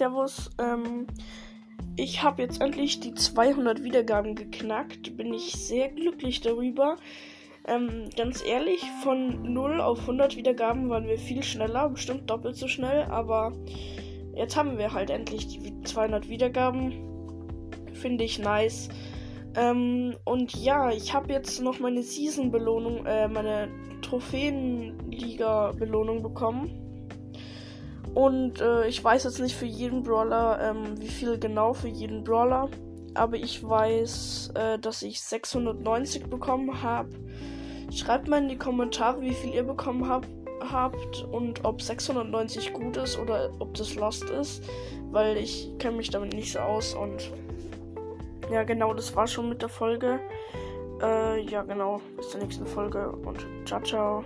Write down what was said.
Servus. Ähm, ich habe jetzt endlich die 200 Wiedergaben geknackt. Bin ich sehr glücklich darüber. Ähm, ganz ehrlich, von 0 auf 100 Wiedergaben waren wir viel schneller, bestimmt doppelt so schnell, aber jetzt haben wir halt endlich die 200 Wiedergaben. Finde ich nice. Ähm, und ja, ich habe jetzt noch meine Season-Belohnung, äh, meine Trophäenliga-Belohnung bekommen. Und äh, ich weiß jetzt nicht für jeden Brawler, ähm, wie viel genau für jeden Brawler. Aber ich weiß, äh, dass ich 690 bekommen habe. Schreibt mal in die Kommentare, wie viel ihr bekommen habt, habt und ob 690 gut ist oder ob das Lost ist. Weil ich kenne mich damit nicht so aus. Und ja, genau, das war schon mit der Folge. Äh, ja, genau. Bis zur nächsten Folge und ciao, ciao.